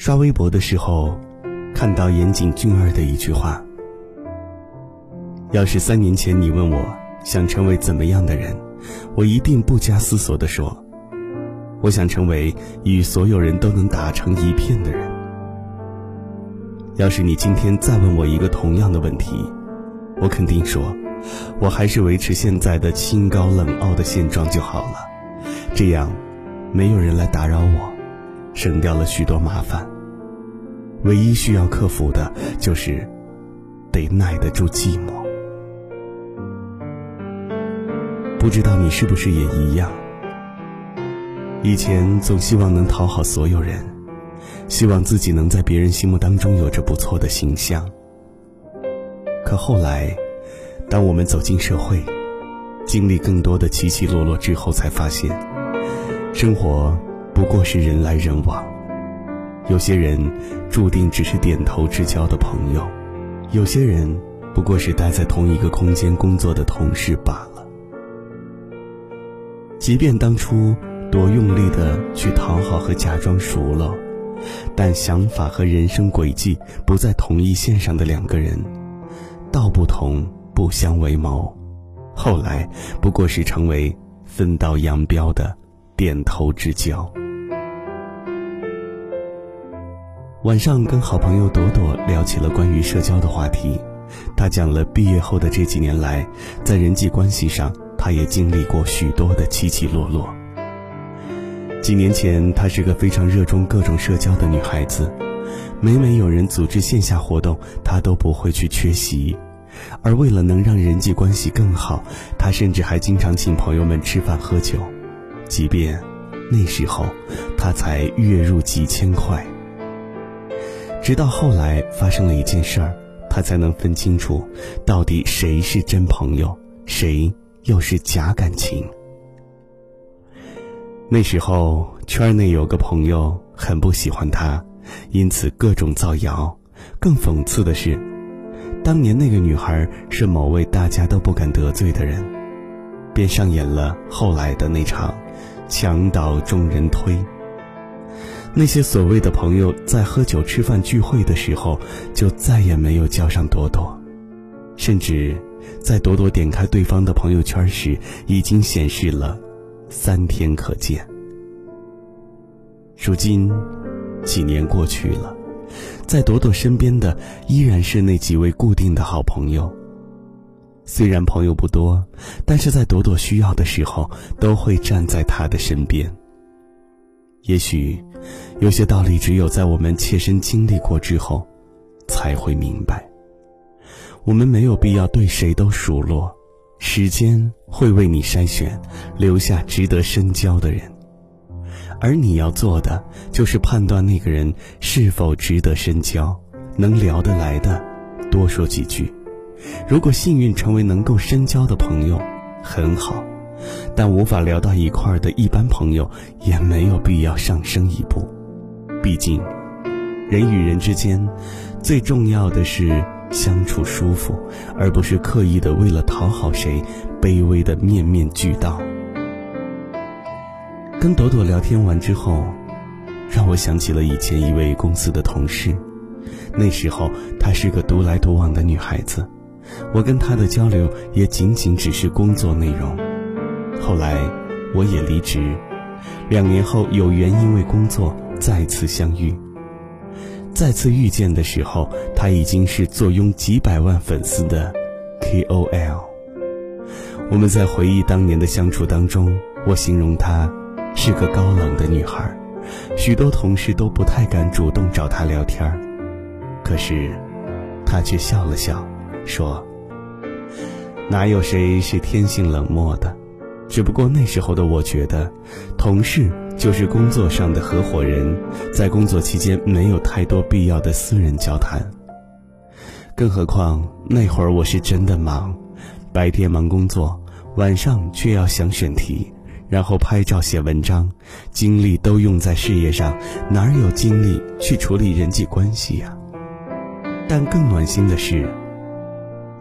刷微博的时候，看到岩井俊二的一句话：“要是三年前你问我想成为怎么样的人，我一定不加思索地说，我想成为与所有人都能打成一片的人。要是你今天再问我一个同样的问题，我肯定说，我还是维持现在的清高冷傲的现状就好了，这样，没有人来打扰我。”省掉了许多麻烦。唯一需要克服的就是，得耐得住寂寞。不知道你是不是也一样？以前总希望能讨好所有人，希望自己能在别人心目当中有着不错的形象。可后来，当我们走进社会，经历更多的起起落落之后，才发现，生活。不过是人来人往，有些人注定只是点头之交的朋友，有些人不过是待在同一个空间工作的同事罢了。即便当初多用力的去讨好和假装熟了，但想法和人生轨迹不在同一线上的两个人，道不同不相为谋，后来不过是成为分道扬镳的点头之交。晚上跟好朋友朵朵聊起了关于社交的话题，她讲了毕业后的这几年来，在人际关系上，她也经历过许多的起起落落。几年前，她是个非常热衷各种社交的女孩子，每每有人组织线下活动，她都不会去缺席。而为了能让人际关系更好，她甚至还经常请朋友们吃饭喝酒，即便那时候她才月入几千块。直到后来发生了一件事儿，他才能分清楚，到底谁是真朋友，谁又是假感情。那时候圈内有个朋友很不喜欢他，因此各种造谣。更讽刺的是，当年那个女孩是某位大家都不敢得罪的人，便上演了后来的那场墙倒众人推。那些所谓的朋友在喝酒、吃饭、聚会的时候，就再也没有叫上朵朵，甚至在朵朵点开对方的朋友圈时，已经显示了三天可见。如今，几年过去了，在朵朵身边的依然是那几位固定的好朋友。虽然朋友不多，但是在朵朵需要的时候，都会站在她的身边。也许，有些道理只有在我们切身经历过之后，才会明白。我们没有必要对谁都数落，时间会为你筛选，留下值得深交的人。而你要做的，就是判断那个人是否值得深交，能聊得来的，多说几句。如果幸运成为能够深交的朋友，很好。但无法聊到一块儿的一般朋友，也没有必要上升一步。毕竟，人与人之间，最重要的是相处舒服，而不是刻意的为了讨好谁，卑微的面面俱到。跟朵朵聊天完之后，让我想起了以前一位公司的同事。那时候她是个独来独往的女孩子，我跟她的交流也仅仅只是工作内容。后来，我也离职。两年后，有缘因为工作再次相遇。再次遇见的时候，他已经是坐拥几百万粉丝的 KOL。我们在回忆当年的相处当中，我形容她是个高冷的女孩，许多同事都不太敢主动找她聊天可是，她却笑了笑，说：“哪有谁是天性冷漠的？”只不过那时候的我觉得，同事就是工作上的合伙人，在工作期间没有太多必要的私人交谈。更何况那会儿我是真的忙，白天忙工作，晚上却要想选题，然后拍照写文章，精力都用在事业上，哪有精力去处理人际关系呀？但更暖心的是。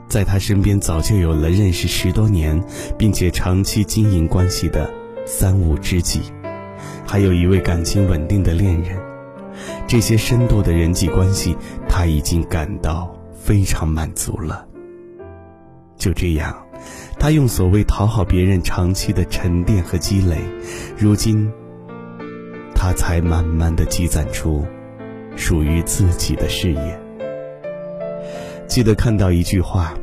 在他身边早就有了认识十多年，并且长期经营关系的三五知己，还有一位感情稳定的恋人。这些深度的人际关系，他已经感到非常满足了。就这样，他用所谓讨好别人长期的沉淀和积累，如今，他才慢慢的积攒出属于自己的事业。记得看到一句话：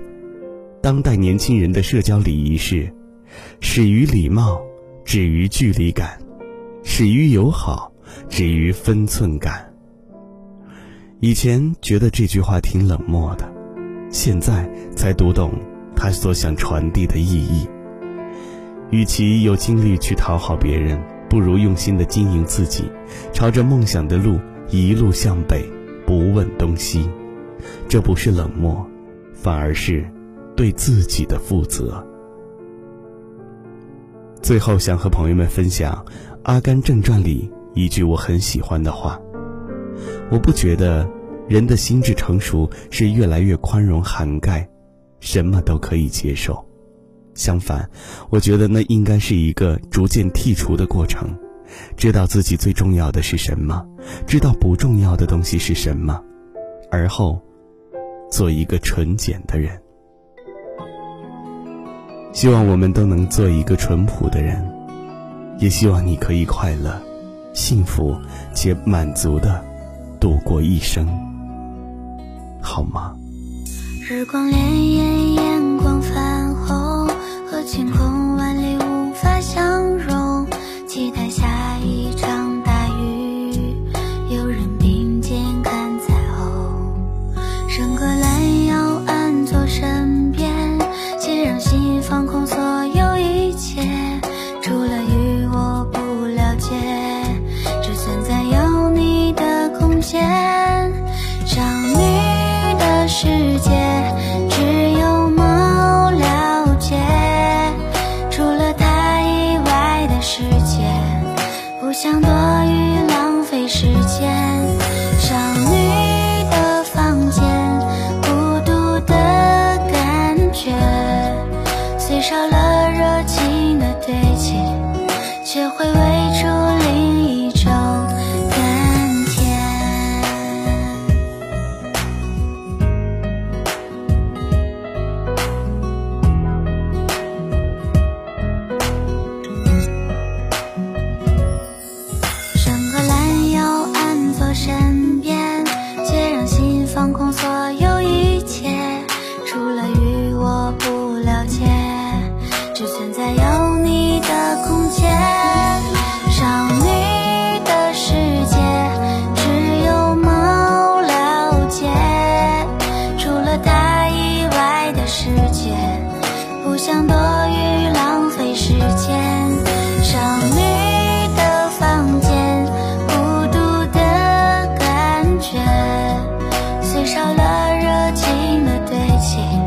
当代年轻人的社交礼仪是，始于礼貌，止于距离感，始于友好，止于分寸感。以前觉得这句话挺冷漠的，现在才读懂他所想传递的意义。与其有精力去讨好别人，不如用心的经营自己，朝着梦想的路一路向北，不问东西。这不是冷漠，反而是对自己的负责。最后，想和朋友们分享《阿甘正传》里一句我很喜欢的话。我不觉得人的心智成熟是越来越宽容涵盖，什么都可以接受。相反，我觉得那应该是一个逐渐剔除的过程，知道自己最重要的是什么，知道不重要的东西是什么，而后做一个纯简的人。希望我们都能做一个淳朴的人，也希望你可以快乐、幸福且满足的。度过一生，好吗？日光潋滟，眼光泛红，和晴空万里无法相容。期待下一场大雨，有人并肩看彩虹。伸个想。